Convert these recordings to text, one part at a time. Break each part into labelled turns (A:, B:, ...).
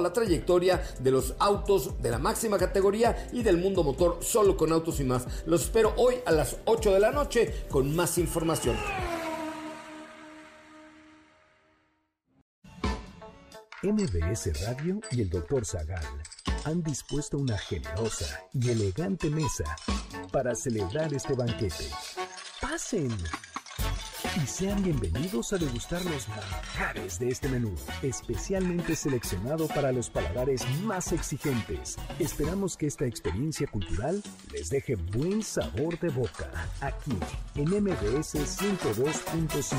A: la trayectoria de los autos de la máxima categoría y del mundo motor solo con autos y más. Los espero hoy a las 8 de la noche con más información.
B: MBS Radio y el Dr. Zagal han dispuesto una generosa y elegante mesa para celebrar este banquete. Pasen y sean bienvenidos a degustar los manjares de este menú, especialmente seleccionado para los paladares más exigentes. Esperamos que esta experiencia cultural les deje buen sabor de boca, aquí en MBS 102.5.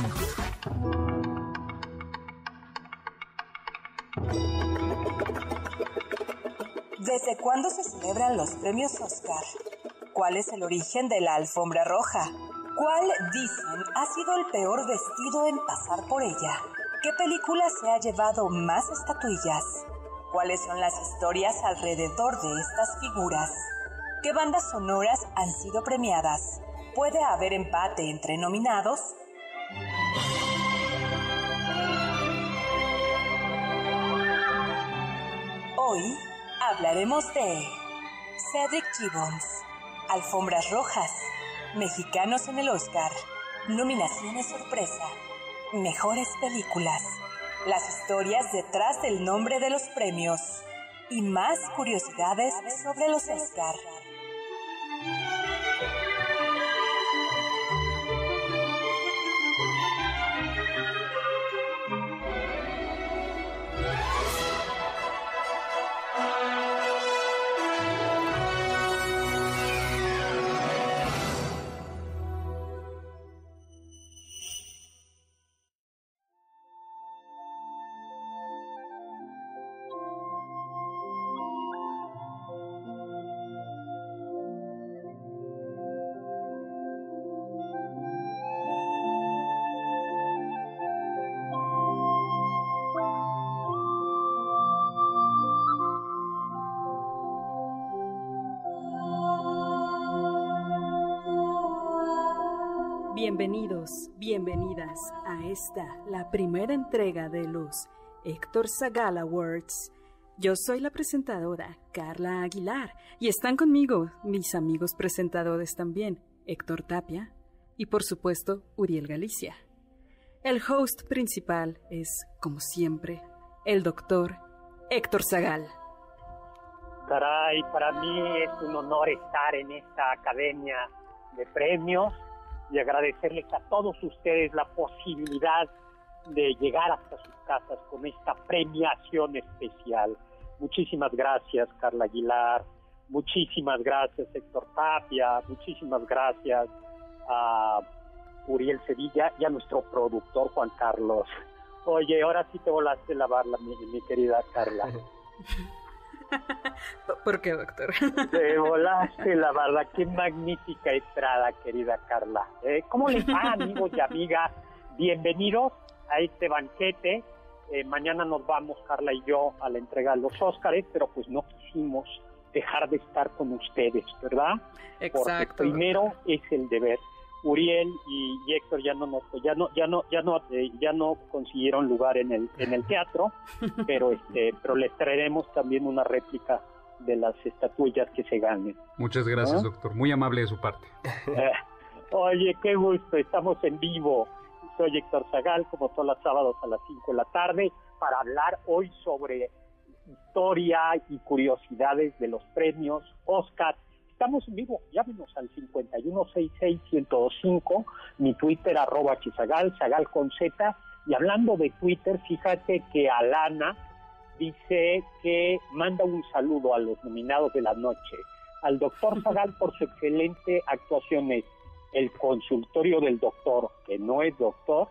C: ¿Desde cuándo se celebran los premios Oscar? ¿Cuál es el origen de la alfombra roja? ¿Cuál, dicen, ha sido el peor vestido en pasar por ella? ¿Qué película se ha llevado más estatuillas? ¿Cuáles son las historias alrededor de estas figuras? ¿Qué bandas sonoras han sido premiadas? ¿Puede haber empate entre nominados? Hoy hablaremos de Cedric Gibbons, Alfombras Rojas, Mexicanos en el Oscar. Nominaciones sorpresa. Mejores películas. Las historias detrás del nombre de los premios. Y más curiosidades sobre los Oscar.
D: A esta, la primera entrega de los Héctor Zagal Awards. Yo soy la presentadora Carla Aguilar y están conmigo mis amigos presentadores también, Héctor Tapia y por supuesto Uriel Galicia. El host principal es, como siempre, el doctor Héctor Zagal.
E: Caray, para mí es un honor estar en esta academia de premios y agradecerles a todos ustedes la posibilidad de llegar hasta sus casas con esta premiación especial. Muchísimas gracias, Carla Aguilar. Muchísimas gracias, Héctor Tapia. Muchísimas gracias a Uriel Sevilla y a nuestro productor, Juan Carlos. Oye, ahora sí te volaste la barla, mi, mi querida Carla.
D: ¿Por qué, doctor?
E: Te volaste, la verdad. Qué magnífica entrada, querida Carla. Eh, ¿Cómo les va, amigos y amigas? Bienvenidos a este banquete. Eh, mañana nos vamos, Carla y yo, a la entrega de los Óscares, pero pues no quisimos dejar de estar con ustedes, ¿verdad?
D: Exacto.
E: Porque primero es el deber. Uriel y, Héctor ya no nos, ya no ya no ya no eh, ya no consiguieron lugar en el en el teatro pero este pero les traeremos también una réplica de las estatuillas que se ganen.
F: Muchas gracias doctor. Muy amable de su parte.
E: Eh, oye qué gusto. Estamos en vivo. Soy Héctor Zagal como todos los sábados a las 5 de la tarde para hablar hoy sobre historia y curiosidades de los premios Oscar Estamos en vivo, llámenos al 5166-1025, mi Twitter arroba chizagal, zagal con Z. Y hablando de Twitter, fíjate que Alana dice que manda un saludo a los nominados de la noche. Al doctor Zagal por su excelente actuación el consultorio del doctor, que no es doctor,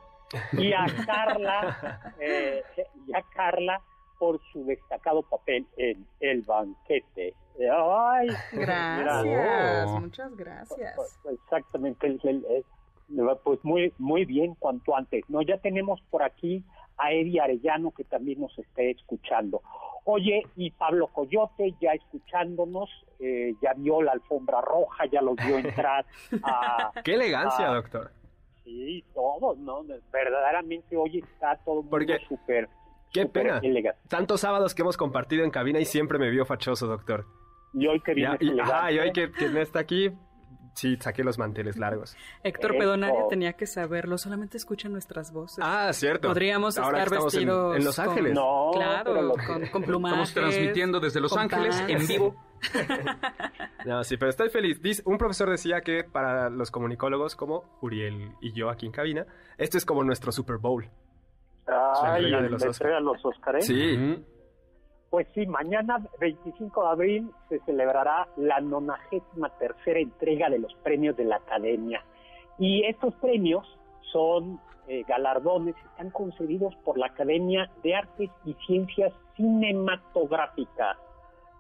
E: y a Carla, eh, y a Carla por su destacado papel en El banquete. Ay,
D: gracias, muchas gracias.
E: Pues, pues, exactamente, pues muy muy bien cuanto antes. No, ya tenemos por aquí a Eddie Arellano que también nos esté escuchando. Oye, y Pablo Coyote ya escuchándonos, eh, ya vio la alfombra roja, ya los vio entrar a...
G: ¡Qué elegancia, doctor!
E: Sí, todo, ¿no? Verdaderamente hoy está todo muy súper...
G: Qué pena. Tantos sábados que hemos compartido en cabina y siempre me vio fachoso, doctor.
E: Y hoy que viene
G: y, y hoy que, que no está aquí, Sí, saqué los manteles largos.
D: Héctor Pedonaria tenía que saberlo, solamente escucha nuestras voces.
G: Ah, cierto.
D: Podríamos estar vestidos
G: en, Los Ángeles.
D: no, claro, con, con
F: Estamos transmitiendo desde Los Ángeles en vivo.
G: no, sí, pero estoy feliz. un profesor decía que para los comunicólogos como Uriel y yo aquí en cabina, esto es como nuestro Super Bowl.
E: Ah, y de los, los Oscars.
G: Sí.
E: Pues sí, mañana 25 de abril se celebrará la 93 tercera entrega de los premios de la Academia. Y estos premios son eh, galardones, están concedidos por la Academia de Artes y Ciencias Cinematográficas,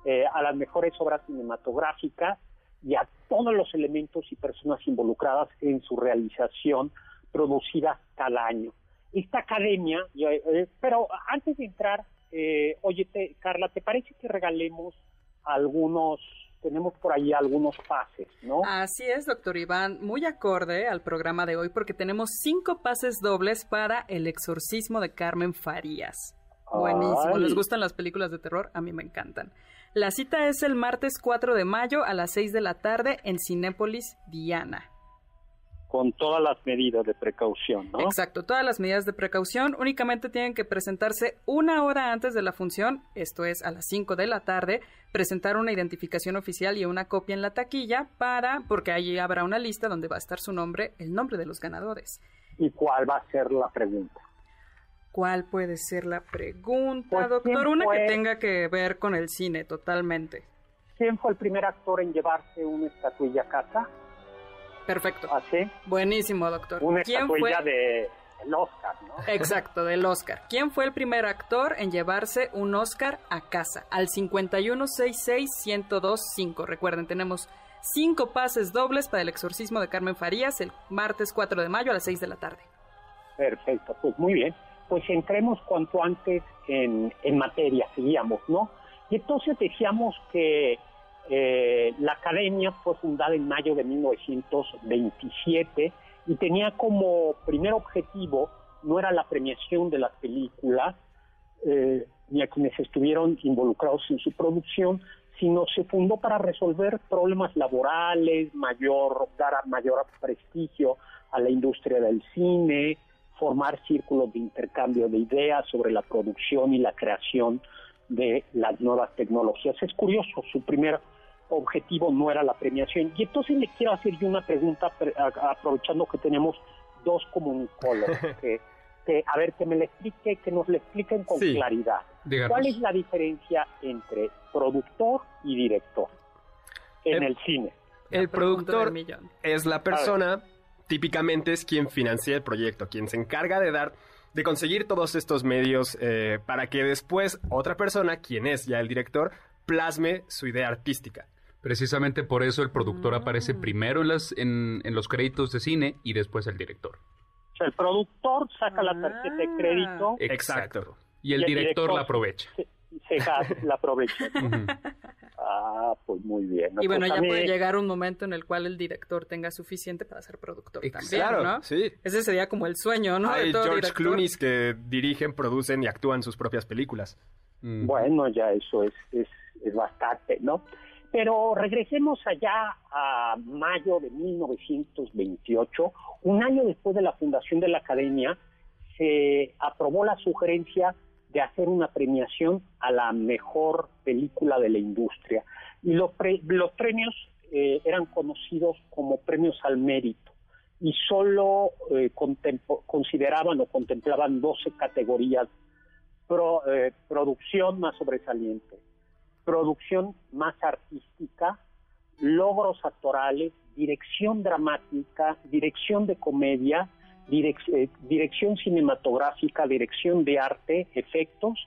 E: eh, a las mejores obras cinematográficas y a todos los elementos y personas involucradas en su realización producida cada año. Esta academia, eh, pero antes de entrar eh, oye, Carla, ¿te parece que regalemos algunos, tenemos por ahí algunos pases, ¿no?
D: Así es, doctor Iván, muy acorde al programa de hoy porque tenemos cinco pases dobles para El exorcismo de Carmen Farías. Buenísimo, ¿les gustan las películas de terror? A mí me encantan. La cita es el martes 4 de mayo a las 6 de la tarde en Cinépolis Diana
E: con todas las medidas de precaución, ¿no?
D: Exacto, todas las medidas de precaución. Únicamente tienen que presentarse una hora antes de la función, esto es a las 5 de la tarde, presentar una identificación oficial y una copia en la taquilla para, porque allí habrá una lista donde va a estar su nombre, el nombre de los ganadores.
E: ¿Y cuál va a ser la pregunta?
D: ¿Cuál puede ser la pregunta, pues, doctor? Una que tenga que ver con el cine, totalmente.
E: ¿Quién fue el primer actor en llevarse una estatuilla a casa?
D: Perfecto.
E: ¿Así?
D: ¿Ah, Buenísimo, doctor.
E: Una ¿Quién fue? de el Oscar, ¿no?
D: Exacto, del Oscar. ¿Quién fue el primer actor en llevarse un Oscar a casa? Al 5166125. Recuerden, tenemos cinco pases dobles para el exorcismo de Carmen Farías el martes 4 de mayo a las 6 de la tarde.
E: Perfecto, pues muy bien. Pues entremos cuanto antes en, en materia, seguíamos, ¿no? Y entonces decíamos que eh, la academia fue fundada en mayo de 1927 y tenía como primer objetivo no era la premiación de las películas eh, ni a quienes estuvieron involucrados en su producción, sino se fundó para resolver problemas laborales, mayor, dar mayor prestigio a la industria del cine, formar círculos de intercambio de ideas sobre la producción y la creación de las nuevas tecnologías. Es curioso, su primer objetivo no era la premiación. Y entonces le quiero hacer yo una pregunta, aprovechando que tenemos dos comunicólogos, que, a ver, que me le explique, que nos le expliquen con claridad. ¿Cuál es la diferencia entre productor y director en el, cine?
G: El productor es la persona, típicamente es quien financia el proyecto, quien se encarga de dar de conseguir todos estos medios eh, para que después otra persona, quien es ya el director, plasme su idea artística.
F: Precisamente por eso el productor mm. aparece primero en, las, en, los créditos de cine y después el director.
E: O sea, el productor saca la tarjeta de crédito.
F: Ah. Exacto. Y el, director, la aprovecha.
E: Se, la aprovecha. Ah, pues muy bien.
D: Y bueno,
E: pues
D: ya puede llegar un momento en el cual el director tenga suficiente para ser productor también, claro, ¿no?
G: sí.
D: Ese sería como el sueño, ¿no?
G: Hay George Clooney que dirigen, producen y actúan sus propias películas.
E: Bueno, ya eso es, es, es bastante, ¿no? Pero regresemos allá a mayo de 1928, un año después de la fundación de la Academia, se aprobó la sugerencia de hacer una premiación a la mejor película de la industria. Y los, premios eh, eran conocidos como premios al mérito y solo eh, consideraban o contemplaban 12 categorías, pro, eh, producción más sobresaliente, producción más artística, logros actorales, dirección dramática, dirección de comedia, eh, dirección cinematográfica, dirección de arte, efectos,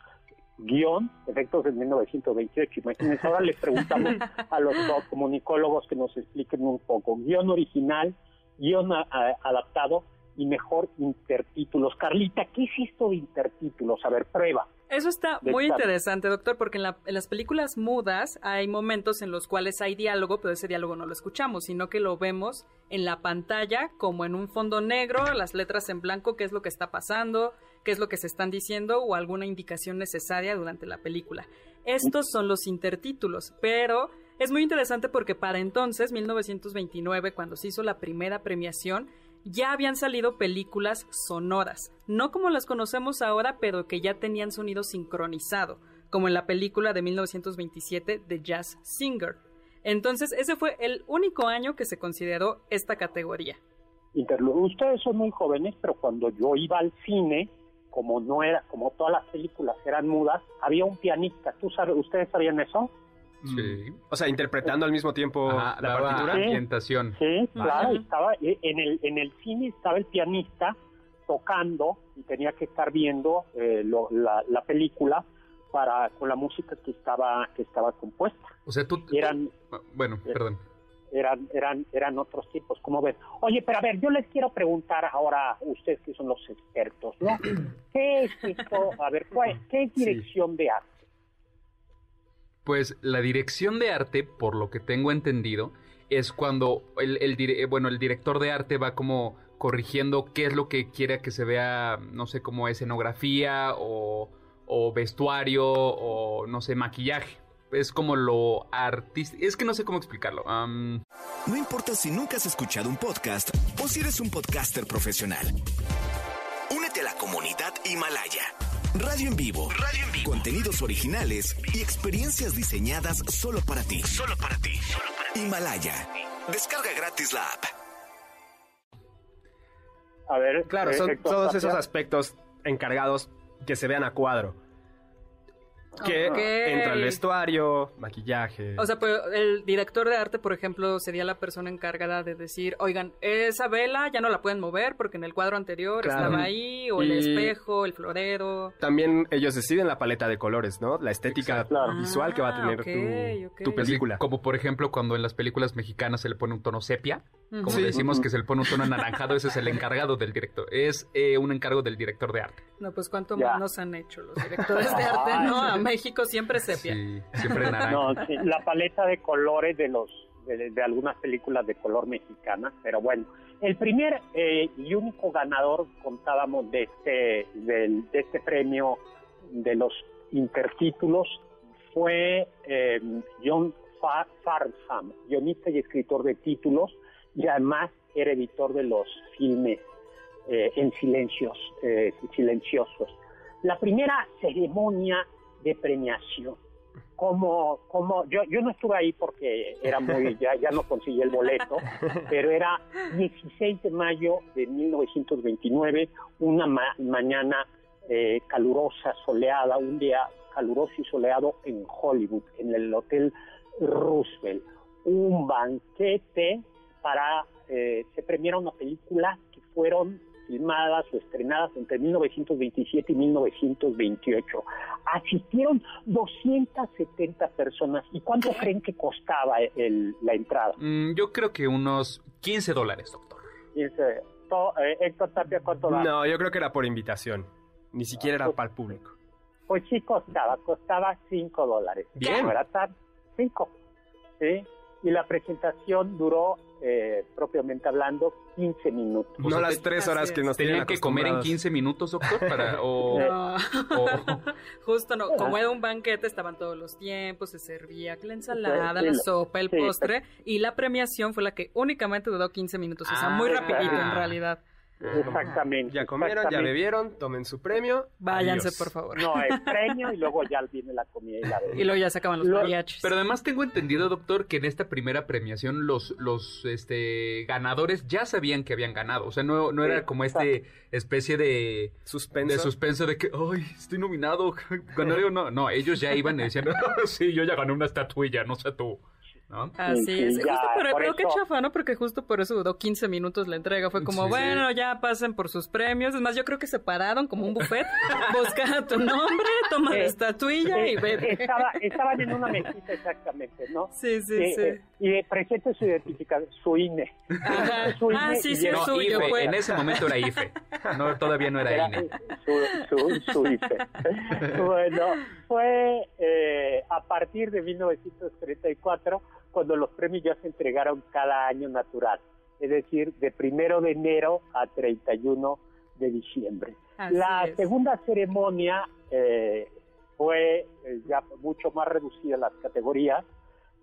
E: guion, efectos de 1928. Imagínense, ahora les preguntamos a los comunicólogos que nos expliquen un poco. Guión original, guion adaptado y mejor intertítulos. Carlita, ¿qué es esto de intertítulos? A ver, prueba.
D: Eso está muy interesante, doctor, porque en, las películas mudas hay momentos en los cuales hay diálogo, pero ese diálogo no lo escuchamos, sino que lo vemos en la pantalla como en un fondo negro, las letras en blanco, qué es lo que está pasando, qué es lo que se están diciendo o alguna indicación necesaria durante la película. Estos son los intertítulos, pero es muy interesante porque para entonces, 1929, cuando se hizo la primera premiación, ya habían salido películas sonoras, no como las conocemos ahora, pero que ya tenían sonido sincronizado, como en la película de 1927 de Jazz Singer. Entonces, ese fue el único año que se consideró esta categoría.
E: Ustedes son muy jóvenes, pero cuando yo iba al cine, como no era, como todas las películas eran mudas, había un pianista. ¿Tú sabes, ustedes sabían eso?
G: Sí. O sea, interpretando al mismo tiempo la partitura.
F: Sí, ambientación.
E: Sí, claro, estaba eh, en el en el cine estaba el pianista tocando y tenía que estar viendo eh, la, película para con la música que estaba que estaba compuesta.
F: O sea, tú eran ah, bueno, eh, perdón.
E: Eran eran eran otros tipos, como ven. Oye, pero a ver, yo les quiero preguntar ahora ustedes que son los expertos, ¿no? ¿Qué es esto? A ver, ¿qué es dirección de arte?
F: Pues la dirección de arte, por lo que tengo entendido, es cuando el, el, bueno, el director de arte va como corrigiendo qué es lo que quiere que se vea, no sé, como escenografía o, o vestuario o, no sé, maquillaje. Es como lo artístico. Es que no sé cómo explicarlo.
B: No importa si nunca has escuchado un podcast o si eres un podcaster profesional. Únete a la comunidad Himalaya. Radio en vivo. Radio en vivo. Contenidos originales y experiencias diseñadas solo para ti. Solo para ti. Himalaya. Descarga gratis la app.
G: A ver, claro, son todos esos aspectos encargados que se vean a cuadro que entra el vestuario, maquillaje.
D: O sea, pues el director de arte, por ejemplo, sería la persona encargada de decir, oigan, esa vela ya no la pueden mover porque en el cuadro anterior estaba ahí, o el espejo, el florero.
G: También ellos deciden la paleta de colores, ¿no? La estética visual que va a ah, tener tu, película.
F: como por ejemplo cuando en las películas mexicanas se le pone un tono sepia, como decimos que se le pone un tono anaranjado, ese es el encargado del director, es eh, un encargo del director de arte.
D: No, pues cuánto menos han hecho los directores de arte, ¿no? México siempre sepia.
F: Sí, siempre naranja.
E: No, la paleta de colores de los de, algunas películas de color mexicana, pero bueno, el primer eh, y único ganador contábamos de este de este premio de los intertítulos fue eh, John Farnham, guionista y escritor de títulos y además era editor de los filmes eh, en silencios silenciosos. La primera ceremonia de premiación. Como, como yo, yo no estuve ahí porque era muy, ya, ya no conseguí el boleto, pero era 16 de mayo de 1929, una mañana eh, calurosa, soleada, un día caluroso y soleado en Hollywood, en el Hotel Roosevelt. Un banquete para, eh, se premiara una película que fueron filmadas o estrenadas entre 1927 y 1928. Asistieron 270 personas. ¿Y cuánto creen que costaba la entrada?
F: Mm, yo creo que unos 15 dólares, doctor.
E: 15. Eh, Héctor Tapia, ¿cuánto da?
G: No, yo creo que era por invitación. Ni siquiera era para el público.
E: Pues sí costaba, costaba 5 dólares.
G: Bien.
E: No era tan 5. ¿sí? Y la presentación duró eh, propiamente hablando, 15 minutos.
G: No las tres horas que nos
F: tenían que comer en 15 minutos, doctor, para o,
D: justo no, como era un banquete estaban todos los tiempos, se servía la ensalada, la sopa, el postre y la premiación fue la que únicamente duró 15 minutos, o sea, muy ah, rapidito en realidad.
E: Exactamente.
G: Ya comieron, ya bebieron, tomen su premio.
D: Váyanse, por favor.
E: No, es premio y luego ya viene la comida y la bebida.
D: Y luego ya se acaban los mariachis.
F: Pero además tengo entendido, doctor, que en esta primera premiación los, los este, ganadores ya sabían que habían ganado. O sea, no, no era como este especie de
G: suspenso.
F: de suspenso de que, ay, estoy nominado, ganaré o no. No, ellos ya iban y decían, sí, yo ya gané una estatuilla, no sé tú.
D: Así es. justo por, creo que chafa, ¿no? Porque justo por eso duró 15 minutos la entrega. Fue como, bueno, ya pasen por sus premios. Es más, yo creo que se pararon como un buffet. Busca tu nombre, toma la estatuilla y ve.
E: Estaba, estaban en una mesita exactamente, ¿no?
D: Sí, sí,
E: eh,
D: sí.
E: Eh, y presente su identificación, su INE.
D: Su INE ah, sí, sí, es suyo.
F: IFE. En ese momento era IFE. No, todavía no era, INE.
E: Su, su, su IFE. bueno, fue eh, a partir de 1934 cuando los premios ya se entregaron cada año natural, es decir, de primero de enero a 31 de diciembre. la segunda ceremonia eh, fue eh, ya mucho más reducida las categorías,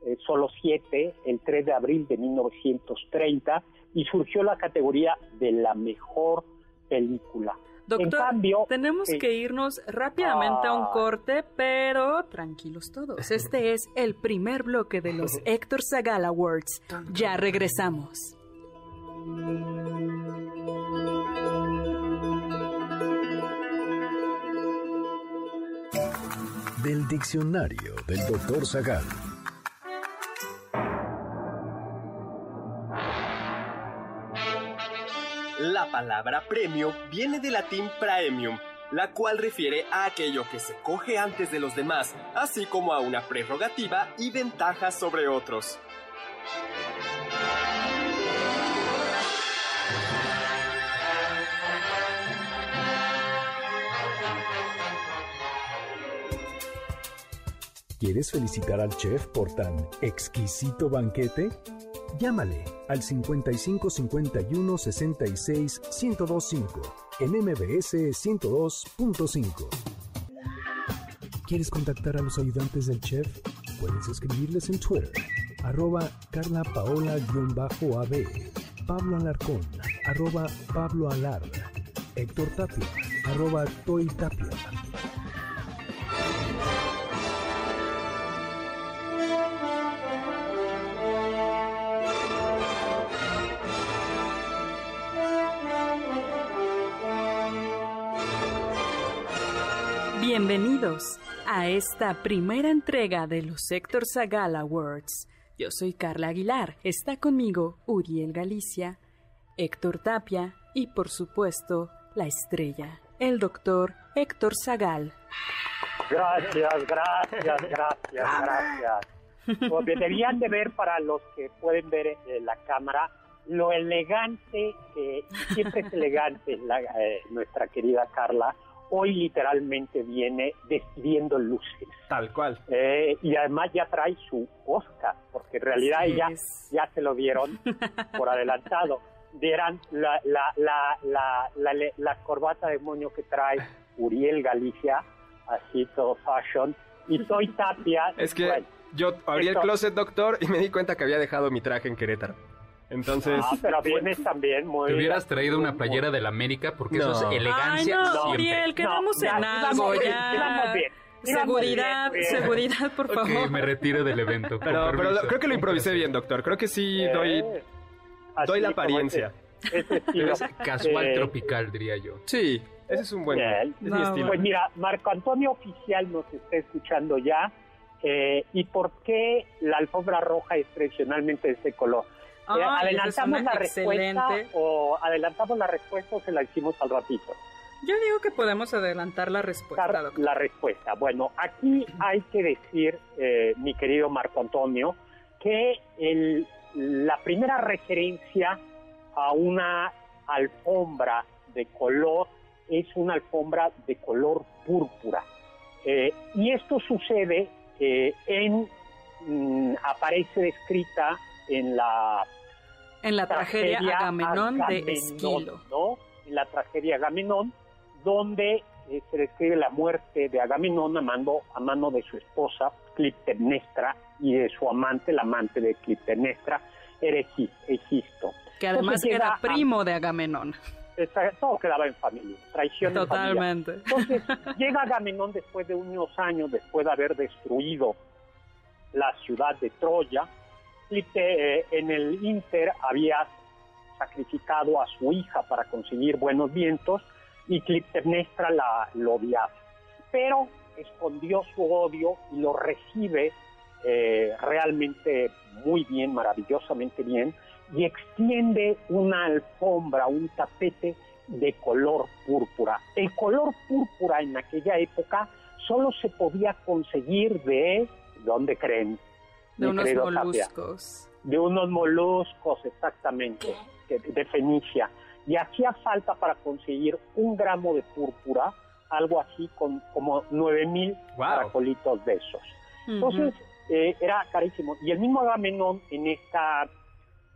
E: eh, solo siete, el 3 de abril de 1930, y surgió la categoría de la mejor película.
D: Doctor, tenemos que irnos rápidamente a un corte, pero tranquilos todos. Este es el primer bloque de los Héctor Zagal Awards. Ya regresamos.
B: Del diccionario del Doctor Zagal.
H: La palabra premio viene del latín praemium, la cual refiere a aquello que se coge antes de los demás, así como a una prerrogativa y ventaja sobre otros.
B: ¿Quieres felicitar al chef por tan exquisito banquete? Llámale al 55 51 66 1025 en MBS 102.5. ¿Quieres contactar a los ayudantes del chef? Puedes escribirles en Twitter, arroba Carla Paola-AB, Pablo Alarcón, arroba Pablo Alar, Héctor Tapia, arroba Toy Tapia.
D: Bienvenidos a esta primera entrega de los Héctor Zagal Awards. Yo soy Carla Aguilar, está conmigo Uriel Galicia, Héctor Tapia y por supuesto la estrella, el doctor Héctor Zagal.
E: Gracias, gracias, gracias, gracias. Pues deberían de ver para los que pueden ver en la cámara lo elegante, que siempre es elegante eh, nuestra querida Carla, hoy literalmente viene despidiendo luces.
G: Tal cual.
E: Eh, y además ya trae su Oscar, porque en realidad ella ya se lo dieron por adelantado. Dieran la, la, la, la, la, corbata de moño que trae Uriel Galicia, así todo fashion, y soy Tapia.
G: Es que yo abrí el closet, doctor, y me di cuenta que había dejado mi traje en Querétaro. Entonces.
E: Ah, pero vienes también muy.
F: Te hubieras traído una playera de la América porque eso es elegancia.
D: Ay, no, Uriel, quedamos en algo ya. Seguridad, seguridad, por favor.
F: me retire del evento.
G: Pero, pero creo que lo improvisé bien, doctor. Creo que sí eh, doy, doy la apariencia.
F: Ese, casual tropical, diría yo.
G: Sí, ese es un buen es mi estilo.
E: Pues mira, Marco Antonio Oficial nos está escuchando ya. Eh, ¿Y por qué la alfombra roja es tradicionalmente de ese color? Eh, ¿Adelantamos la respuesta o adelantamos la respuesta o se la hicimos al ratito?
D: Yo digo que podemos adelantar la respuesta.
E: La, respuesta. Bueno, aquí hay que decir, eh, mi querido Marco Antonio, que el, la primera referencia a una alfombra de color es una alfombra de color púrpura. Eh, y esto sucede en, mm, aparece descrita en la
D: en la tragedia, Agamenón, de Esquilo.
E: ¿no? En la tragedia Agamenón, donde eh, se describe la muerte de Agamenón a mano, a mano de su esposa, Clitemnestra, y de su amante, la amante de Clitemnestra, Egisto.
D: Que además era primo de Agamenón.
E: Todo quedaba en familia, traición
D: Totalmente.
E: Entonces, llega Agamenón después de unos años, después de haber destruido la ciudad de Troya, eh, en el Inter había sacrificado a su hija para conseguir buenos vientos y Clitemnestra la, lo odiaba. Pero escondió su odio y lo recibe eh, realmente muy bien, maravillosamente bien, y extiende una alfombra, un tapete de color púrpura. El color púrpura en aquella época solo se podía conseguir de, ¿dónde creen?
D: De unos moluscos.
E: De unos moluscos, exactamente, de, Fenicia. Y hacía falta para conseguir un gramo de púrpura, algo así con como 9000 mil caracolitos de esos. Entonces, eh, era carísimo. Y el mismo Agamenón en esta,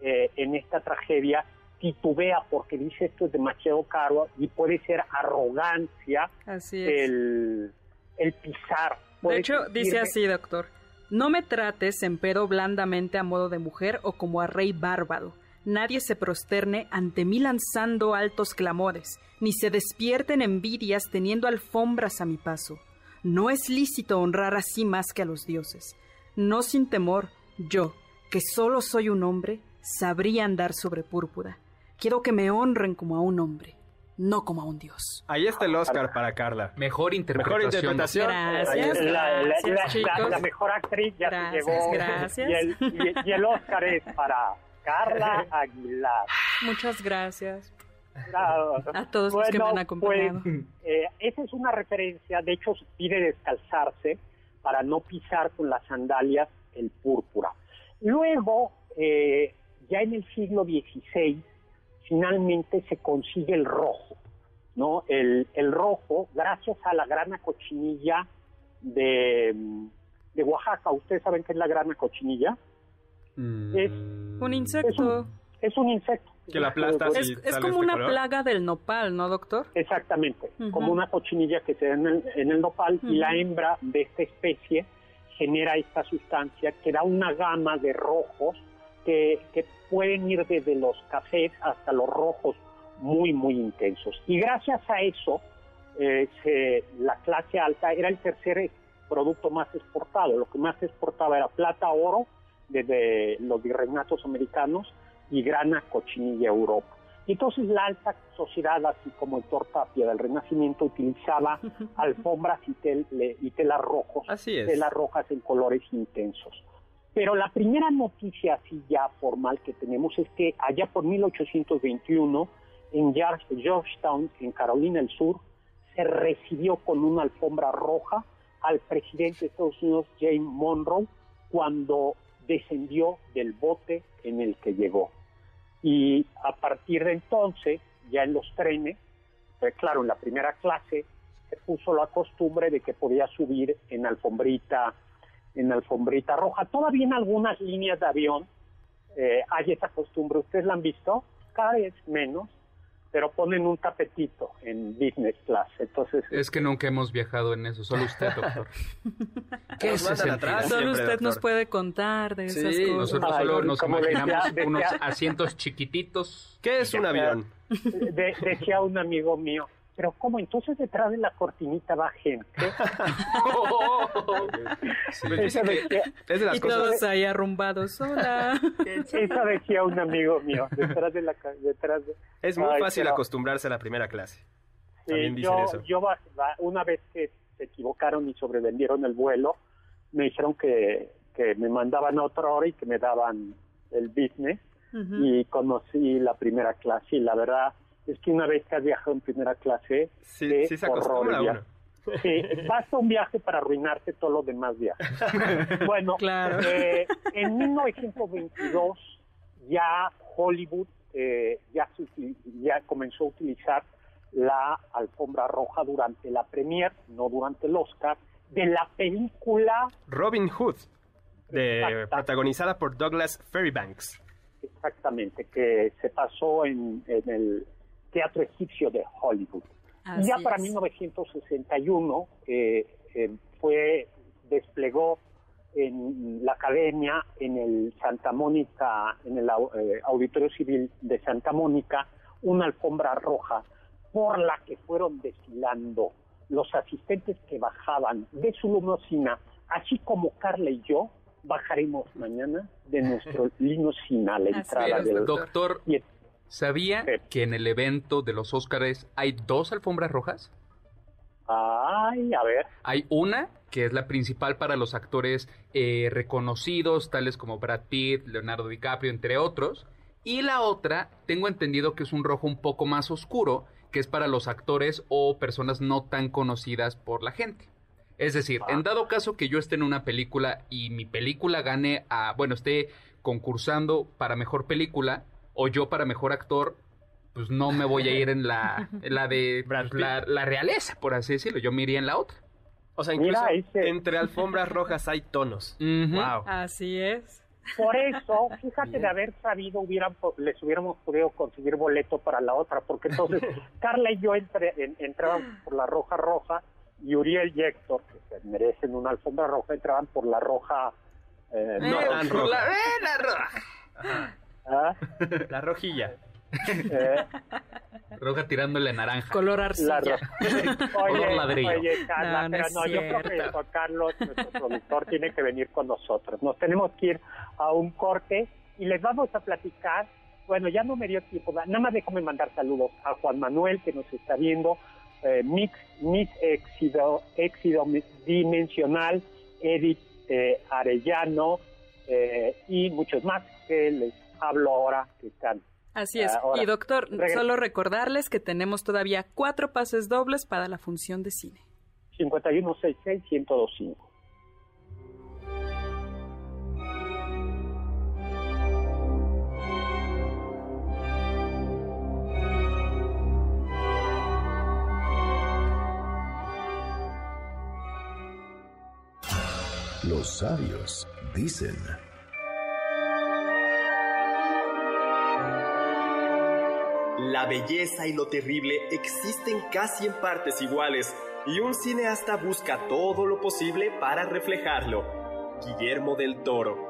E: eh, en esta tragedia titubea porque dice esto es demasiado caro y puede ser arrogancia El, el pisar.
D: de hecho, dice así, doctor. No me trates, empero, blandamente a modo de mujer o como a rey bárbaro. Nadie se prosterne ante mí lanzando altos clamores, ni se despierten envidias teniendo alfombras a mi paso. No es lícito honrar así más que a los dioses. No sin temor, yo, que solo soy un hombre, sabría andar sobre púrpura. Quiero que me honren como a un hombre, no como a un dios.
G: Ahí está el Oscar para Carla.
F: Mejor interpretación. Mejor interpretación.
D: Gracias,
E: la, mejor actriz ya se llevó.
D: Gracias.
E: Y el, y, el Oscar es para Carla Aguilar.
D: Muchas gracias. A todos los que me han pues, acompañado.
E: eh, esa es una referencia, de hecho pide descalzarse para no pisar con las sandalias el púrpura. Luego, eh, ya en el siglo XVI, finalmente se consigue el rojo, ¿no? El, rojo, gracias a la grana cochinilla de, de Oaxaca. ¿Ustedes saben qué es la grana cochinilla?
D: Mm. Es un insecto.
E: Es un, insecto.
G: Que la plasta
D: es, es como una plaga del nopal, ¿no, doctor?
E: Exactamente, como una cochinilla que se da en el, en el nopal y la hembra de esta especie genera esta sustancia que da una gama de rojos que, que pueden ir desde los cafés hasta los rojos muy, muy intensos. Y gracias a eso, eh, la clase alta era el tercer producto más exportado. Lo que más exportaba era plata, oro, desde los virreinatos americanos, y grana, cochinilla, Europa. Y entonces la alta sociedad, así como el Tortapia del Renacimiento, utilizaba alfombras y, y telas rojos, telas rojas en colores intensos. Pero la primera noticia así ya formal que tenemos es que allá por 1821 en Georgetown, en Carolina del Sur, se recibió con una alfombra roja al presidente de Estados Unidos, James Monroe, cuando descendió del bote en el que llegó. Y a partir de entonces, ya en los trenes, pues claro, en la primera clase se puso la costumbre de que podía subir en alfombrita en alfombrita roja. Todavía en algunas líneas de avión eh, hay esa costumbre. ¿Ustedes la han visto? Cada vez menos, pero ponen un tapetito en business class. Entonces
F: es que nunca hemos viajado en eso, solo usted, doctor.
D: ¿Qué es atrás, Solo usted nos puede contar de esas cosas.
F: Nosotros solo nos imaginamos unos asientos chiquititos.
G: ¿Qué es un avión?
E: decía un amigo mío, pero ¿cómo? Entonces detrás de la cortinita va gente.
D: esa decía, es de las y cosas... todos ahí arrumbados. Hola.
E: esa decía un amigo mío, detrás de la... Detrás de...
G: Es muy fácil acostumbrarse a la primera clase.
E: Sí, yo, yo una vez que se equivocaron y sobrevendieron el vuelo, me dijeron que, que me mandaban otra hora y que me daban el business. Y conocí la primera clase y la verdad es que una vez que has viajado en primera clase,
G: sí, sí se.
E: Sí, basta un viaje para arruinarte todos los demás viajes. bueno, eh, en 1922 ya Hollywood eh, ya, ya comenzó a utilizar la alfombra roja durante la premier, no durante el Oscar, de la película
G: Robin Hood, de, protagonizada por Douglas Fairbanks.
E: Exactamente, que se pasó en, en el Teatro Egipcio de Hollywood. y ya para 1961 eh, eh, fue desplegó en la academia, en el Santa Mónica, en el eh, Auditorio Civil de Santa Mónica, una alfombra roja por la que fueron desfilando los asistentes que bajaban de su limusina, así como Carla y yo bajaremos mañana de nuestro limusina a la entrada del
F: doctor. ¿Sabía que en el evento de los Óscares hay dos alfombras rojas?
E: Ay, a ver.
F: Hay una que es la principal para los actores eh, reconocidos, tales como Brad Pitt, Leonardo DiCaprio, entre otros. Y la otra, tengo entendido que es un rojo un poco más oscuro, que es para los actores o personas no tan conocidas por la gente. Es decir, en dado caso que yo esté en una película y mi película gane a, bueno, esté concursando para mejor película o yo para mejor actor, pues no me voy a ir en la, la de pues, la, la, realeza, por así decirlo. Yo me iría en la otra.
G: O sea, incluso entre alfombras rojas hay tonos.
D: Wow. Así es.
E: Por eso, fíjate de haber sabido, hubieran, les hubiéramos podido conseguir boleto para la otra, porque entonces Carla y yo entre, entraban por la roja roja y Uriel y Héctor, que se merecen una alfombra roja, entraban por la roja.
F: Eh, no, la, roja. La, roja.
G: ¿Ah? La rojilla.
F: Eh, Roja tirándole naranja.
D: Color arcilla.
E: Color ladrillo. Oye, Carla, no, pero no, yo creo que Juan Carlos, nuestro productor, tiene que venir con nosotros. Nos tenemos que ir a un corte y les vamos a platicar. Bueno, ya no me dio tiempo, nada más déjame mandar saludos a Juan Manuel que nos está viendo, eh, Mix, Mix Éxido, Éxido Dimensional, Edith eh, Arellano eh, y muchos más que les hablo ahora que están
D: Así es. y doctor, solo recordarles que tenemos todavía cuatro pases dobles para la función de cine.
E: 5166-1025.
B: Los sabios dicen...
H: La belleza y lo terrible existen casi en partes iguales y un cineasta busca todo lo posible para reflejarlo. Guillermo del Toro.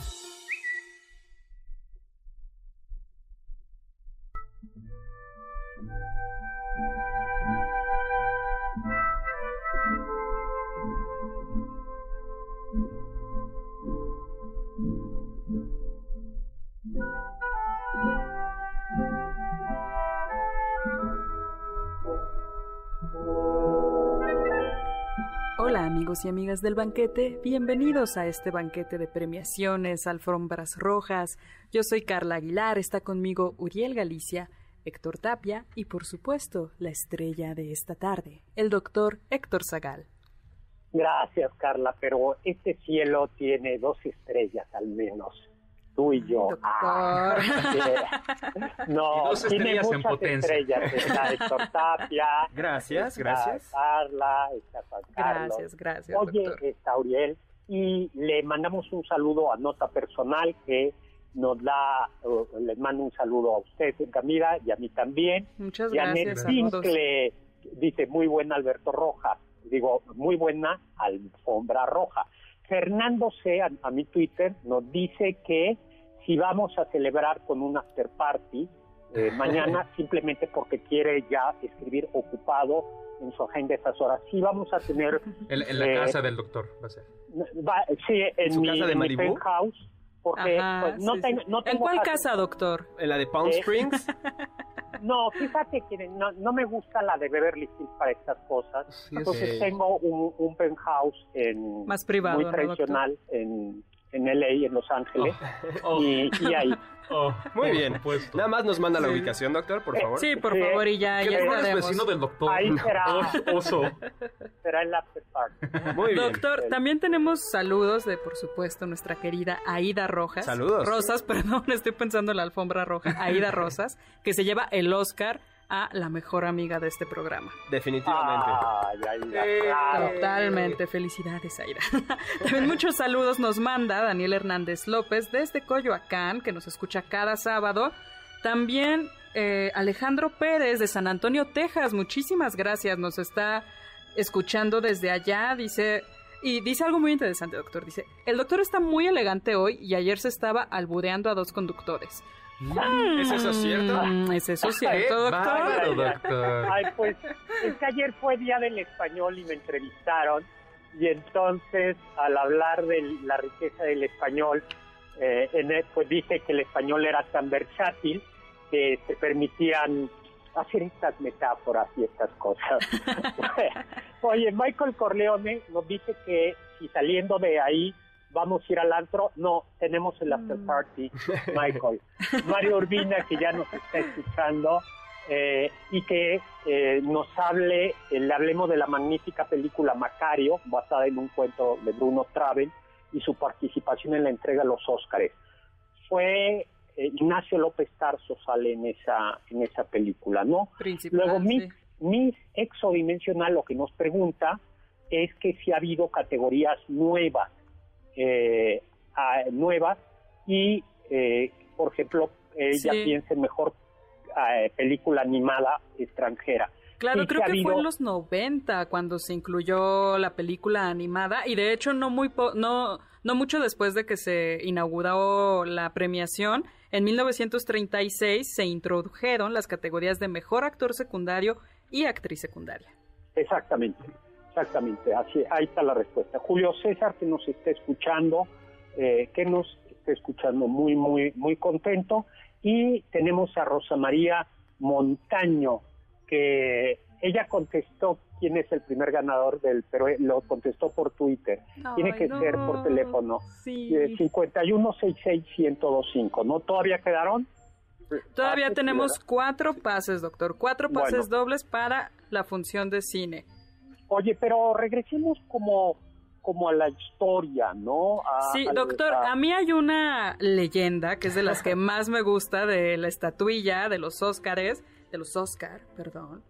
D: Y amigas del banquete, bienvenidos a este banquete de premiaciones, alfombras rojas. Yo soy Carla Aguilar, está conmigo Uriel Galicia, Héctor Tapia y por supuesto la estrella de esta tarde, el doctor Héctor Zagal.
E: Gracias Carla, pero este cielo tiene dos estrellas al menos tú y yo.
D: Ah,
E: no, tiene muchas en potencia. estrellas. Está Héctor Tapia.
G: Gracias, gracias.
E: Carla, está Juan
D: Carlos. Gracias, gracias.
E: Oye, está Uriel. Y le mandamos un saludo a Nota Personal que nos da, uh, les mando un saludo a usted, Camila, y a mí también.
D: Muchas gracias. Simple
E: dice, muy buena Alberto Roja. Digo, muy buena alfombra roja. Fernando C. a, mi Twitter nos dice que si vamos a celebrar con un after party eh, mañana simplemente porque quiere ya escribir ocupado en su agenda esas horas. Sí vamos a tener...
F: En, la eh, casa del doctor va a ser.
E: sí, en, mi, casa de en penthouse. Porque pues, no, no, tengo
D: ¿En cuál casa, doctor?
G: ¿En la de Palm eh, Springs?
E: No, fíjate que no, no, me gusta la de Beverly Hills para estas cosas. Entonces tengo un, un penthouse en,
D: Más privado,
E: muy tradicional en, en LA, en Los Ángeles. Oh. Y, y, ahí.
G: Oh, muy bien. Pues, Nada más nos manda la ubicación, doctor, por favor.
D: Sí, por favor, y ya, ya
F: es vecino del doctor.
E: Ahí será. Oso. Será el after party.
D: Muy bien. Doctor, también tenemos saludos de, por supuesto, nuestra querida Aida Rojas.
G: Saludos.
D: Rosas, perdón, estoy pensando en la alfombra roja. Aida Rosas, que se lleva el Oscar a la mejor amiga de este programa.
G: Definitivamente.
D: Totalmente. Felicidades, Aida. También muchos saludos nos manda Daniel Hernández López desde Coyoacán, que nos escucha cada sábado. También eh, Alejandro Pérez de San Antonio, Texas. Muchísimas gracias. Nos está escuchando desde allá. Dice, y dice algo muy interesante, doctor. Dice, el doctor está muy elegante hoy y ayer se estaba albureando a dos conductores.
G: ¿Es eso cierto?
D: Mm, ¿Es eso cierto, doctor?
F: doctor.
E: Ay, pues es que ayer fue Día del Español y me entrevistaron y entonces al hablar de la riqueza del español, eh, en el- pues dice que el español era tan versátil que se permitían hacer estas metáforas y estas cosas. Oye, Michael Corleone nos dice que si saliendo de ahí vamos a ir al antro, no, tenemos el after party, Michael. Mario Urbina, que ya nos está escuchando, eh, y que eh, nos hable, eh, le hablemos de la magnífica película Macario, basada en un cuento de Bruno Travel, y su participación en la entrega de los Óscares. Fue eh, Ignacio López Tarso sale en esa, en esa película, ¿no?
D: Principal,
E: Luego,
D: sí.
E: Miss, Miss Exodimensional lo que nos pregunta es que si ha habido categorías nuevas, eh, nuevas y, eh, por ejemplo, ella
D: Sí.
E: piensa en mejor eh, película animada extranjera.
D: Claro,
E: Y
D: creo
E: ha
D: que fue en los 90 cuando se incluyó la película animada y de hecho no muy po- no no mucho después de que se inauguró la premiación, en 1936 se introdujeron las categorías de mejor actor secundario y actriz secundaria.
E: Exactamente, exactamente, así, ahí está la respuesta. Julio César, que nos está escuchando, eh, que nos está escuchando muy, muy, muy contento. Y tenemos a Rosa María Montaño, que ella contestó quién es el primer ganador del, pero eh, lo contestó por Twitter. Tiene que
D: no.
E: ser por teléfono.
D: Sí.
E: Eh, 5166-1025, ¿no? ¿Todavía quedaron?
D: Todavía
E: Ah,
D: tenemos cuatro pases, doctor, cuatro pases
E: Bueno.
D: dobles para la función de cine.
E: Oye, pero regresemos como, como a la historia, ¿no? A-
D: Sí, doctor,
E: a-
D: a mí hay una leyenda que es de las que más me gusta de la estatuilla de los Óscares, de los Óscar, perdón.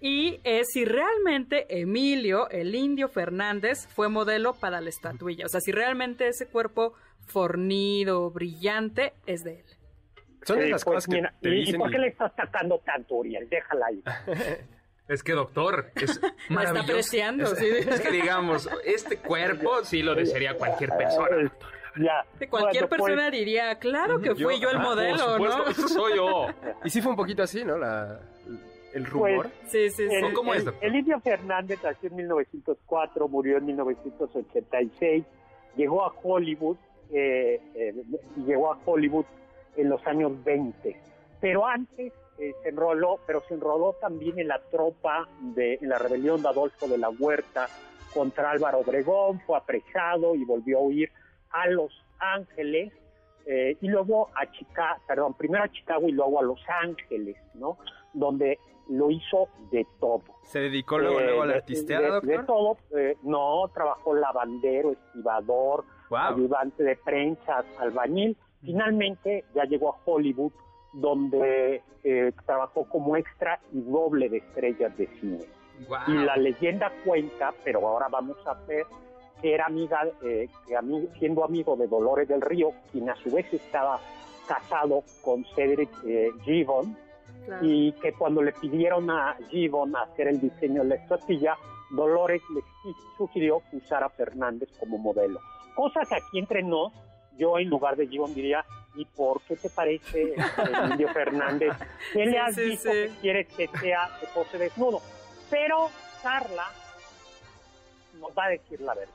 D: Y es si realmente Emilio, el indio Fernández, fue modelo para la estatuilla. O sea, si realmente ese cuerpo fornido, brillante, es de él.
G: Son de
E: Sí,
G: esas
E: pues,
G: cosas que
E: mira,
G: te
E: ¿y- ¿Y
G: dicen
E: por
G: y-
E: qué le estás tratando tanto, Uriel? Déjala ahí.
F: Es que, doctor, es
D: Me está
F: maravilloso.
D: apreciando,
F: es,
D: sí.
F: es que, digamos, este cuerpo sí lo desearía cualquier persona.
E: Ya.
D: Que cualquier
E: Bueno, pues,
D: persona diría, claro que fui yo, el
G: ah,
D: modelo,
F: Por supuesto,
D: ¿no?
F: eso soy yo.
G: Y sí fue un poquito así, ¿no? La, el
E: Pues,
G: rumor.
D: Sí, sí, sí.
E: el,
F: ¿Cómo es,
E: el-
F: doctor?
E: el indio Fernández nació en 1904, murió en 1986, llegó a Hollywood, eh, eh, llegó a Hollywood en los años 20. Pero antes eh, se enroló, pero se enroló también en la tropa de en la rebelión de Adolfo de la Huerta contra Álvaro Obregón, fue apresado y volvió a huir a Los Ángeles eh, y luego a Chicago, perdón, primero a Chicago y luego a Los Ángeles, ¿no? Donde lo hizo de todo.
G: Se dedicó luego,
E: Eh,
G: luego a la artisteada,
E: de, todo, eh, no, trabajó lavandero, estibador,
G: Wow.
E: ayudante de prensa, albañil. Finalmente ya llegó a Hollywood, donde eh, trabajó como extra y doble de estrellas de cine. Y la leyenda cuenta, pero ahora vamos a ver, que era amiga, eh, que ami- siendo amigo de Dolores del Río, quien a su vez estaba casado con Cedric eh, Gibbon,
D: Claro.
E: y que cuando le pidieron a Gibbon hacer el diseño de la estatuilla, Dolores le su- sugirió que usara a Fernández como modelo. Cosa que aquí entre nos, yo en lugar de Gibbon diría, ¿y por qué te parece el indio Fernández? ¿Qué
D: Sí,
E: le has
D: sí,
E: dicho
D: sí.
E: que quieres que sea que pose desnudo? Pero Carla nos va a decir la verdad.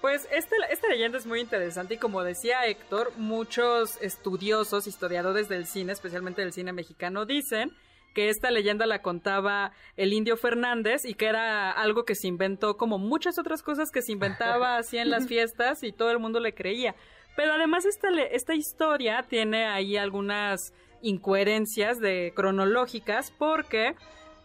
D: Pues esta, esta leyenda es muy interesante y como decía Héctor, muchos estudiosos, historiadores del cine, especialmente del cine mexicano, dicen que esta leyenda la contaba el indio Fernández y que era algo que se inventó como muchas otras cosas que se inventaba así en las fiestas y todo el mundo le creía. Pero además esta, esta historia tiene ahí algunas incoherencias de cronológicas porque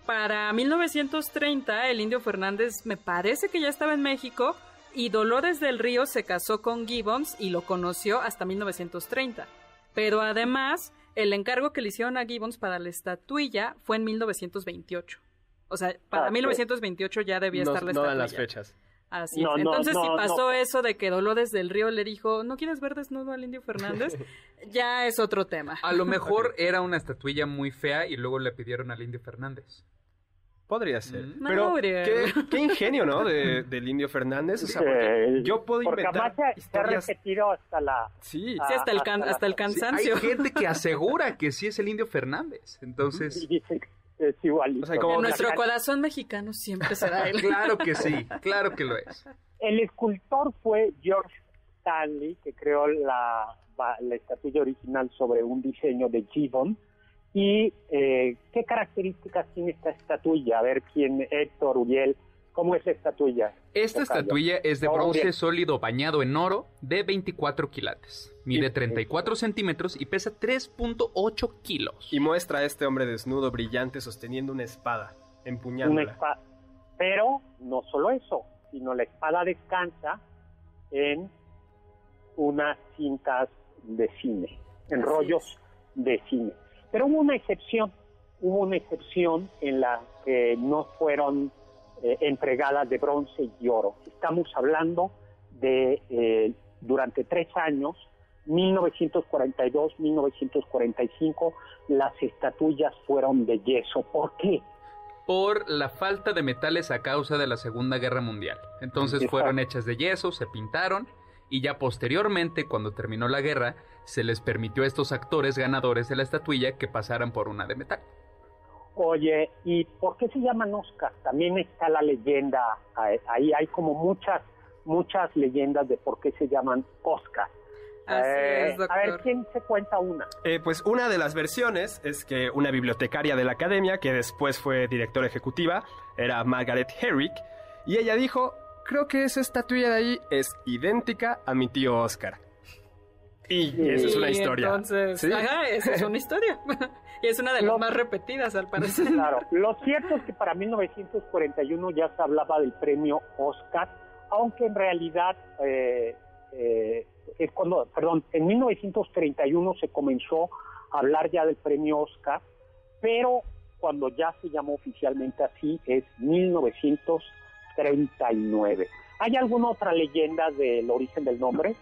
D: para 1930 el indio Fernández me parece que ya estaba en México y Dolores del Río se casó con Gibbons y lo conoció hasta 1930. Pero además el encargo que le hicieron a Gibbons para la estatuilla fue en 1928. O sea, para 1928 ya debía estar la
G: no
D: estatuilla.
G: dan las fechas.
D: Así es. Entonces, si pasó eso de que Dolores del Río le dijo, ¿no quieres ver desnudo al Indio Fernández? ya es otro tema.
F: A lo mejor era una estatuilla muy fea y luego le pidieron al Indio Fernández.
G: Podría ser.
D: Mm.
G: Pero
D: Mauriel.
G: qué, qué ingenio, ¿no? De, del Indio Fernández. O sea, porque yo puedo
E: porque
G: inventar
E: además se, se ha
G: historias...
E: repetido hasta la...
G: Sí,
D: Sí, hasta el, can-
E: hasta
D: el
F: Sí,
D: cansancio.
F: hay gente que asegura que sí es el Indio Fernández. Entonces,
E: y dice que es igualito.
G: O sea, como-
D: en nuestro corazón mexicano siempre será él.
F: claro que sí, claro que lo es.
E: El escultor fue George Stanley, que creó la, la estatuilla original sobre un diseño de Gibbon. ¿Y eh, qué características tiene esta estatuilla? A ver, quién, Héctor, Uriel, ¿cómo es la estatuilla?
F: Esta estatuilla es de bronce sólido bañado en oro de 24 quilates. Mide 34 centímetros y pesa 3.8 kilos.
G: y muestra a este hombre desnudo, brillante, sosteniendo una espada,
E: Una
G: empuñándola.
E: espada. Pero no solo eso, sino la espada descansa en unas cintas de cine, en
D: Así
E: rollos de cine. Pero hubo una excepción, hubo una excepción en la que no fueron eh, entregadas de bronce y oro. Estamos hablando de eh, durante tres años, 1942-1945, las estatuillas fueron de yeso. ¿Por qué?
F: Por la falta de metales a causa de la Segunda Guerra Mundial. Entonces
E: Exacto.
F: fueron hechas de yeso, se pintaron y ya posteriormente, cuando terminó la guerra, se les permitió a estos actores ganadores de la estatuilla que pasaran por una de metal.
E: Oye, ¿y por qué se llaman Oscar? También está la leyenda, ahí hay como muchas, muchas leyendas de por qué se llaman Oscar.
D: Así
E: Eh,
D: es, doctor.
E: A ver, ¿quién se cuenta una?
G: Eh, pues una de las versiones es que una bibliotecaria de la academia, que después fue directora ejecutiva, era Margaret Herrick, y ella dijo, creo que esa estatuilla de ahí es idéntica a mi tío Oscar. Y esa es una historia.
D: Entonces,
G: ¿Sí?
D: ajá, esa es una historia. y es una de las más repetidas, al parecer.
E: Claro, lo cierto es que para 1941 ya se hablaba del premio Oscar, aunque en realidad eh, eh, es cuando, perdón, en 1931 se comenzó a hablar ya del premio Oscar, pero cuando ya se llamó oficialmente así es 1939. ¿Hay alguna otra leyenda del origen del nombre?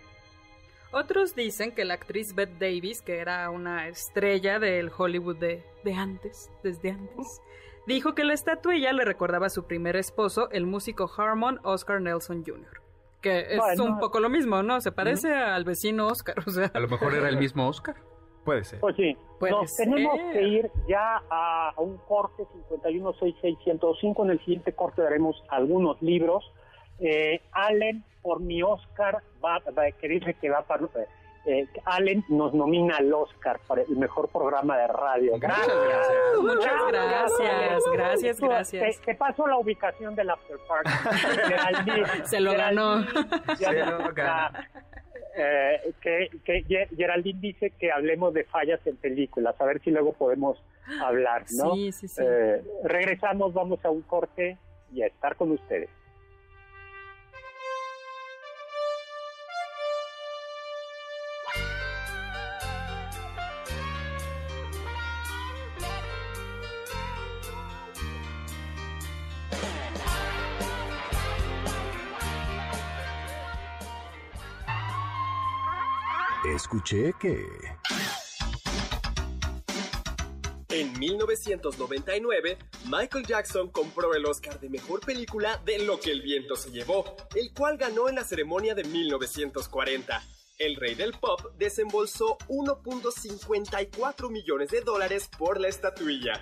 D: Otros dicen que la actriz Bette Davis, que era una estrella del Hollywood de, de antes, desde antes, dijo que la estatuilla le recordaba a su primer esposo, el músico Harmon Oscar Nelson Jr. Que es
E: Bueno.
D: un poco lo mismo, ¿no? Se parece al vecino Oscar, o sea.
F: A lo mejor era el mismo Oscar.
G: Puede ser.
E: Pues sí,
D: Puede
E: nos
D: ser.
E: tenemos que ir ya a, a un corte 5166105. En el siguiente corte daremos algunos libros. Eh, Allen, por mi Oscar, va, va- que dice que va para... eh, Allen nos nomina al Oscar para el mejor programa de radio.
F: Muchas gracias.
D: Muchas gracias, gracias,
E: Te,
D: gracias.
E: te paso la ubicación del After Party. Geraldine,
D: Se lo ganó.
E: Geraldine,
F: Se lo ganó.
E: eh, que, que Ge- Geraldine dice que hablemos de fallas en películas, a ver si luego podemos hablar, ¿no?
D: Sí, sí, sí.
E: Eh, regresamos, vamos a un corte y a estar con ustedes.
B: Escuché que...
H: En 1999, Michael Jackson compró el Oscar de Mejor Película de Lo que el viento se llevó, el cual ganó en la ceremonia de 1940. El rey del pop desembolsó 1.54 millones de dólares por la estatuilla.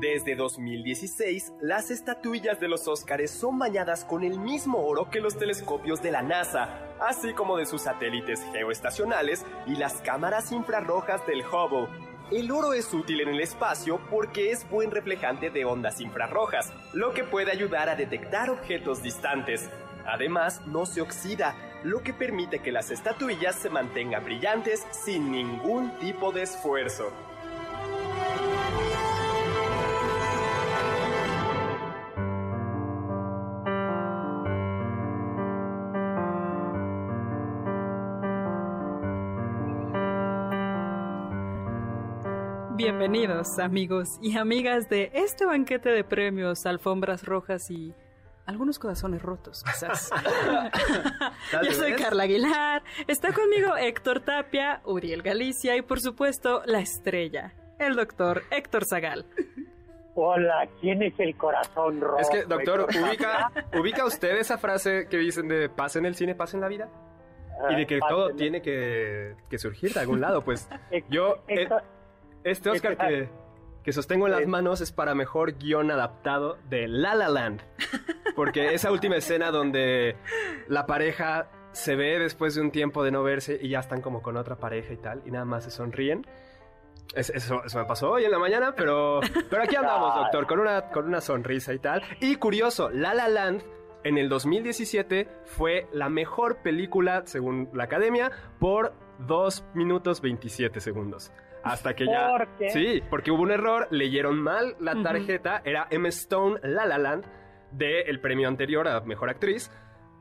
H: Desde 2016, las estatuillas de los Óscares son bañadas con el mismo oro que los telescopios de la NASA, así como de sus satélites geoestacionales y las cámaras infrarrojas del Hubble. El oro es útil en el espacio porque es buen reflejante de ondas infrarrojas, lo que puede ayudar a detectar objetos distantes. Además, no se oxida, lo que permite que las estatuillas se mantengan brillantes sin ningún tipo de esfuerzo.
D: Bienvenidos amigos y amigas de este banquete de premios, alfombras rojas y algunos corazones rotos, quizás. Yo soy Carla Aguilar, está conmigo Héctor Tapia, Uriel Galicia y por supuesto la estrella, el doctor Héctor Zagal.
E: Hola, ¿quién es el corazón rojo?
G: Es que, doctor, ubica, ¿ubica usted esa frase que dicen de paz en el cine, paz en la vida? Y de que todo tiene que, que surgir de algún lado, pues yo... eh, este Oscar que, que sostengo en las manos es para mejor guion adaptado de La La Land. Porque esa última escena donde la pareja se ve después de un tiempo de no verse y ya están como con otra pareja y tal, y nada más se sonríen. Es- eso, eso me pasó hoy en la mañana, pero, pero aquí andamos, doctor, con una, con una sonrisa y tal. Y curioso, La La Land en el 2017 fue la mejor película, según la academia, por 2 minutos 27 segundos. Hasta que ya...
E: ¿Por qué?
G: Sí, porque hubo un error, leyeron mal la tarjeta, era Emma Stone La La Land del premio anterior a Mejor Actriz,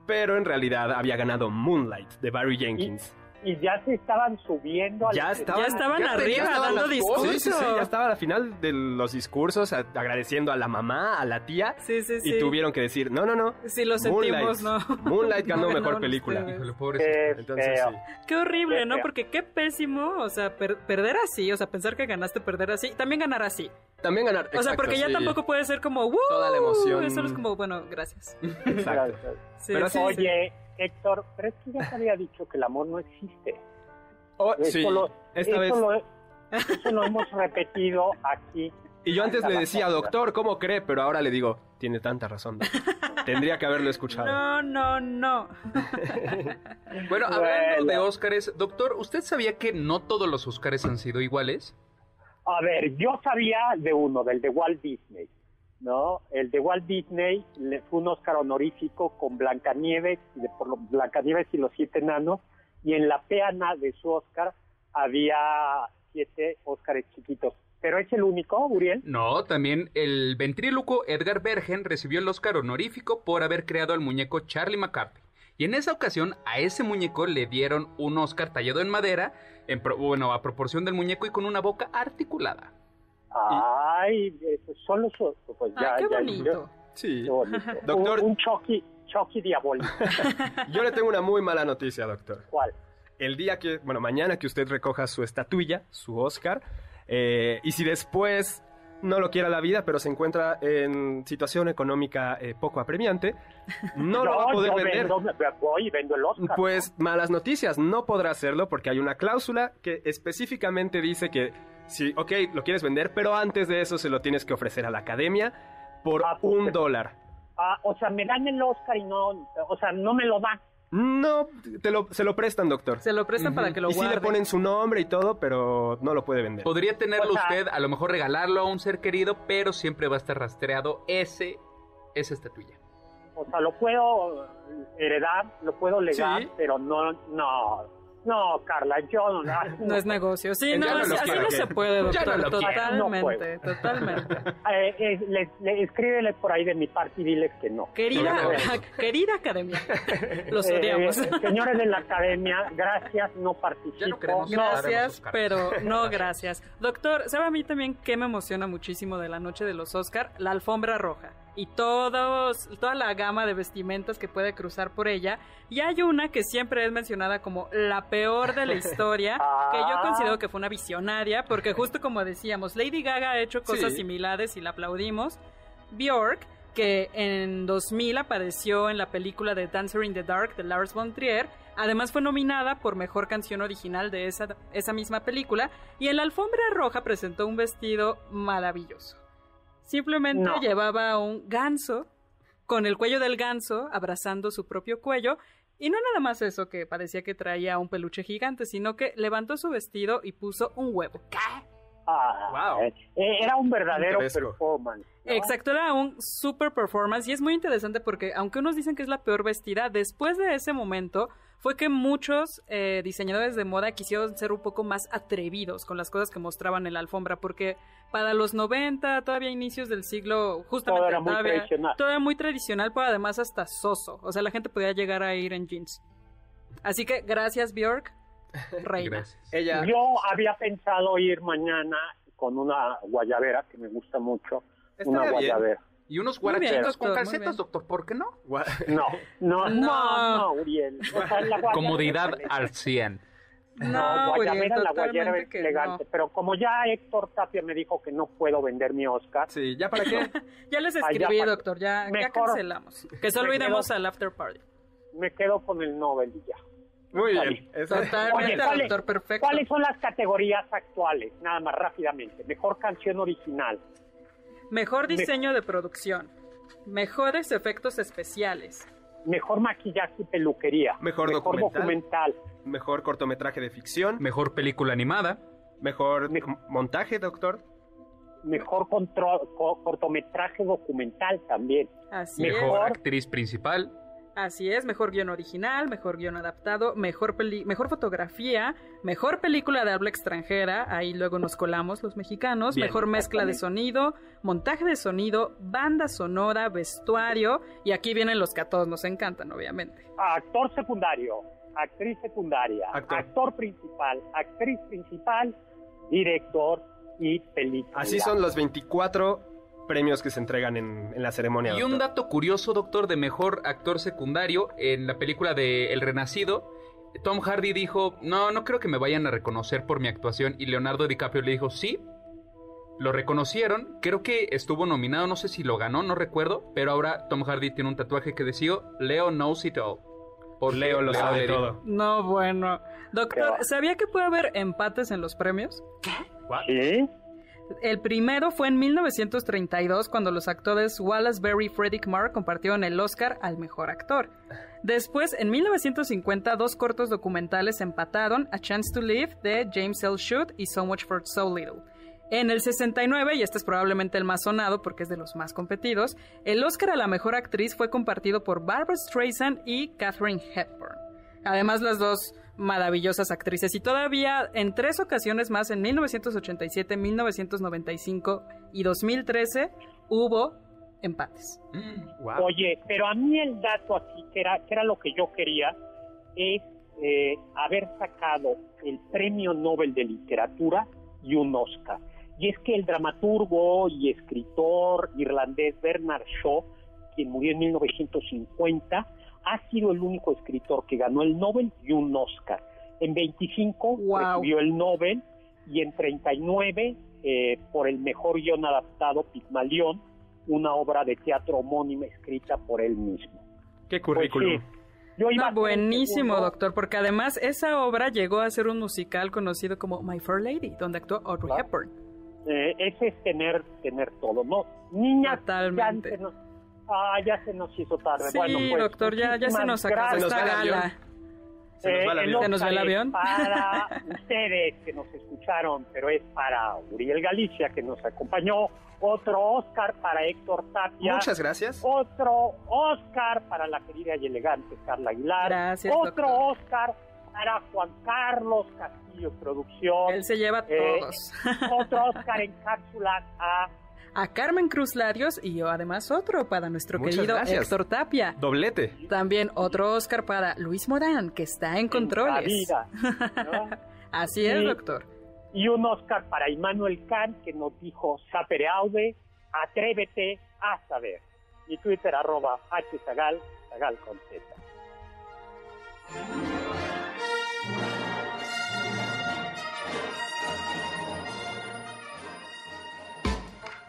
G: pero en realidad había ganado Moonlight de Barry Jenkins.
E: Y ya se estaban subiendo al
G: Ya estaban,
D: Ya estaban
G: ya
D: arriba
G: estaban
D: dando
G: cosas. Sí, sí, sí, ya estaba al final de los discursos a- agradeciendo a la mamá, a la tía.
D: Sí, sí, sí.
G: Y tuvieron que decir, no, no, no.
D: Sí, lo sentimos, ¿no?
G: Moonlight ganó
D: No
G: mejor
D: ganaron
G: película.
F: Híjole, pobre.
E: Qué
G: Entonces,
E: feo.
G: sí.
D: Qué horrible,
E: Qué
D: ¿no?
E: feo.
D: Porque qué pésimo, o sea, per- perder así, o sea, pensar que ganaste, perder así, también ganar así.
G: También ganar.
D: O sea,
G: exacto,
D: porque ya
G: sí.
D: tampoco puede ser como, ¡Woo!
G: Toda la emoción.
D: Eso es como, bueno, gracias.
G: Exacto.
D: Sí,
G: Pero
D: sí,
G: sí,
D: sí.
E: Oye, Héctor, pero es que ya te había dicho que el amor no existe.
G: Oh,
E: Eso
G: sí,
E: lo-
G: esta
E: eso
G: vez.
E: Lo, eso lo hemos repetido aquí.
G: Y yo antes le decía, doctor, ¿cómo cree? Pero ahora le digo, tiene tanta razón. Tendría que haberlo escuchado.
D: No, no, no.
F: Bueno, hablando
E: Bueno.
F: de Óscares, doctor, ¿usted sabía que no todos los Óscares han sido iguales?
E: A ver, yo sabía de uno, del de Walt Disney, ¿no? El de Walt Disney le fue un Oscar honorífico con Blancanieves, de, por Blancanieves y los siete enanos, y en la peana de su Oscar había siete Óscares chiquitos. ¿Pero es el único, Uriel?
F: No, también el ventríloco Edgar Bergen recibió el Oscar honorífico por haber creado al muñeco Charlie McCarthy. Y en esa ocasión a ese muñeco le dieron un Oscar tallado en madera, en pro- bueno, a proporción del muñeco y con una boca articulada.
E: Ay, son los... Pues ya,
D: Ay, qué
E: ya-
D: bonito.
G: Sí.
E: qué bonito.
G: Doctor-
E: Un, un Chucky, Chucky diabólico.
G: Yo le tengo una muy mala noticia, doctor.
E: ¿Cuál?
G: el día que, bueno, mañana que usted recoja su estatuilla, su Oscar, eh, y si después no lo quiera la vida, pero se encuentra en situación económica eh, poco apremiante, no lo va a poder
E: yo
G: vender.
E: Vendo, voy y vendo el Oscar.
G: Pues malas noticias, no podrá hacerlo porque hay una cláusula que específicamente dice que si, ok, lo quieres vender, pero antes de eso se lo tienes que ofrecer a la academia por
E: Ah, pues,
G: un dólar.
E: Ah, o sea, me dan el Oscar y no, o sea, no me lo dan.
G: No, te lo, se lo prestan, doctor.
D: Se lo prestan para que lo
G: y sí
D: guarde.
G: le ponen su nombre y todo, pero no lo puede vender.
F: Podría tenerlo
E: O sea-
F: usted, a lo mejor regalarlo a un ser querido, pero siempre va a estar rastreado ese, esa estatuilla.
E: O sea, lo puedo heredar, lo puedo legar,
G: Sí.
E: pero no, no, no, Carla, yo no.
D: No es negocio. Sí, no,
F: no
D: así,
F: lo
D: así
F: quiero,
D: no
F: ¿qué?
D: se puede,
F: no
D: doctor.
E: No
D: Totalmente, totalmente.
E: Eh, eh, le, le- escríbele por ahí de mi parte y diles que no.
D: Querida, querida academia, los
E: Eh,
D: odiamos.
E: señores de la academia, gracias, no participo.
F: No
D: Gracias, pero no gracias. Doctor, ¿sabe a mí también que me emociona muchísimo de la noche de los Oscar? La alfombra roja. Y todos, toda la gama de vestimentas que puede cruzar por ella. Y hay una que siempre es mencionada como la peor de la historia, que yo considero que fue una visionaria, porque justo como decíamos, Lady Gaga ha hecho cosas
G: Sí.
D: similares y la aplaudimos. Bjork, que en 2000 apareció en la película de Dancer in the Dark de Lars von Trier, además fue nominada por mejor canción original de esa, esa misma película y en la alfombra roja presentó un vestido maravilloso. Simplemente llevaba un ganso con el cuello del ganso abrazando su propio cuello. Y no nada más eso que parecía que traía un peluche gigante, sino que levantó su vestido y puso un huevo.
E: Ah, eh, eh, era un verdadero performance.
D: Exacto, era un super performance y es muy interesante porque aunque unos dicen que es la peor vestida, después de ese momento fue que muchos eh, diseñadores de moda quisieron ser un poco más atrevidos con las cosas que mostraban en la alfombra porque para los 90, todavía inicios del siglo, justamente
E: todo era muy tradicional.
D: Todo era muy tradicional, pero además hasta soso. O sea, la gente podía llegar a ir en jeans. Así que gracias Bjork, reina.
E: Ella... Yo había pensado ir mañana con una guayabera que me gusta mucho. una guayabera.
F: Y unos guarachitos con calcetas, doctor, ¿por qué no?
E: No, no, no, no, Uriel.
F: Comodidad al 100.
E: No, guayabera, la guayabera es elegante. Pero como ya Héctor Tapia me dijo que no puedo vender mi Oscar.
G: Sí, ¿ya para qué?
D: ya les escribí, doctor, ya, ya cancelamos. Que solo iremos al after party.
E: Me quedo con el Nobel y ya.
G: Muy bien.
D: Totalmente, doctor, perfecto.
E: ¿Cuáles son las categorías actuales? Nada más rápidamente. Mejor canción original.
D: Mejor diseño de producción. Mejores efectos especiales.
E: Mejor maquillaje y peluquería.
G: Mejor, documental, Mejor cortometraje de ficción.
F: Mejor película animada.
G: Mejor montaje, doctor.
E: Mejor cortometraje documental también.
D: Así
F: mejor actriz principal.
D: Así es, mejor guion original, mejor guion adaptado, mejor, mejor fotografía, mejor película de habla extranjera, ahí luego nos colamos los mexicanos, mejor mezcla de sonido, montaje de sonido, banda sonora, vestuario, y aquí vienen los que a todos nos encantan, obviamente.
E: Actor secundario, actriz secundaria, actor principal, actriz principal, director y película.
G: Así son los 24 premios que se entregan en, la ceremonia.
F: Y un dato curioso, doctor, de mejor actor secundario en la película de El Renacido. Tom Hardy dijo, no, no creo que me vayan a reconocer por mi actuación. Y Leonardo DiCaprio le dijo, sí. Lo reconocieron, creo que estuvo nominado, no sé si lo ganó, no recuerdo, pero ahora Tom Hardy tiene un tatuaje que decía, Leo knows it all.
G: Por Leo lo sabe todo.
D: No, bueno. Doctor, ¿sabía que puede haber empates en los premios?
E: ¿Qué? ¿Sí?
D: El primero fue en 1932 cuando los actores Wallace Berry y Frederick Marr compartieron el Oscar al mejor actor. Después, en 1950, dos cortos documentales empataron A Chance to Live de James L. Shute y So Much for So Little. En el 69, y este es probablemente el más sonado porque es de los más competidos, el Oscar a la mejor actriz fue compartido por Barbara Streisand y Katherine Hepburn. Además, las dos maravillosas actrices y todavía en tres ocasiones más, en 1987, 1995 y 2013, hubo empates.
E: Mm, Oye, pero a mí el dato aquí, que era, que era lo que yo quería, es eh, haber sacado el Premio Nobel de Literatura y un Oscar. Y es que el dramaturgo y escritor irlandés Bernard Shaw, quien murió en 1950, ha sido el único escritor que ganó el Nobel y un Oscar. En 25 recibió el Nobel y en 39 eh, por el mejor guion adaptado Pigmalión, una obra de teatro homónima escrita por él mismo.
G: Qué currículum.
D: Pues buenísimo, doctor, porque además esa obra llegó a ser un musical conocido como My Fair Lady, donde actuó Audrey Hepburn.
E: Eh, ese es tener, tener todo, ¿no? Niña,
D: Totalmente.
E: Ah, ya se nos hizo tarde.
D: Sí, pues, doctor, ya, ya se nos acabó esta gala.
G: Se nos, va el avión.
D: ¿Se nos va el avión?
E: Para ustedes que nos escucharon, pero es para Uriel Galicia que nos acompañó. Otro Oscar para Héctor Tapia.
G: Muchas gracias.
E: Otro Oscar para la querida y elegante Carla Aguilar.
D: Gracias.
E: Otro Oscar para Juan Carlos Castillo Producción.
D: Él se lleva eh, todos.
E: Otro Oscar en cápsulas a
D: a Carmen Cruz Larios y yo además otro para nuestro querido Héctor Tapia.
G: Doblete.
D: También otro Oscar para Luis Morán, que está en controles.
E: Vida,
D: Así es, doctor.
E: Y un Oscar para Immanuel Kant, que nos dijo, sapere aude, atrévete a saber. Y Twitter arroba hzagal, zagal con z.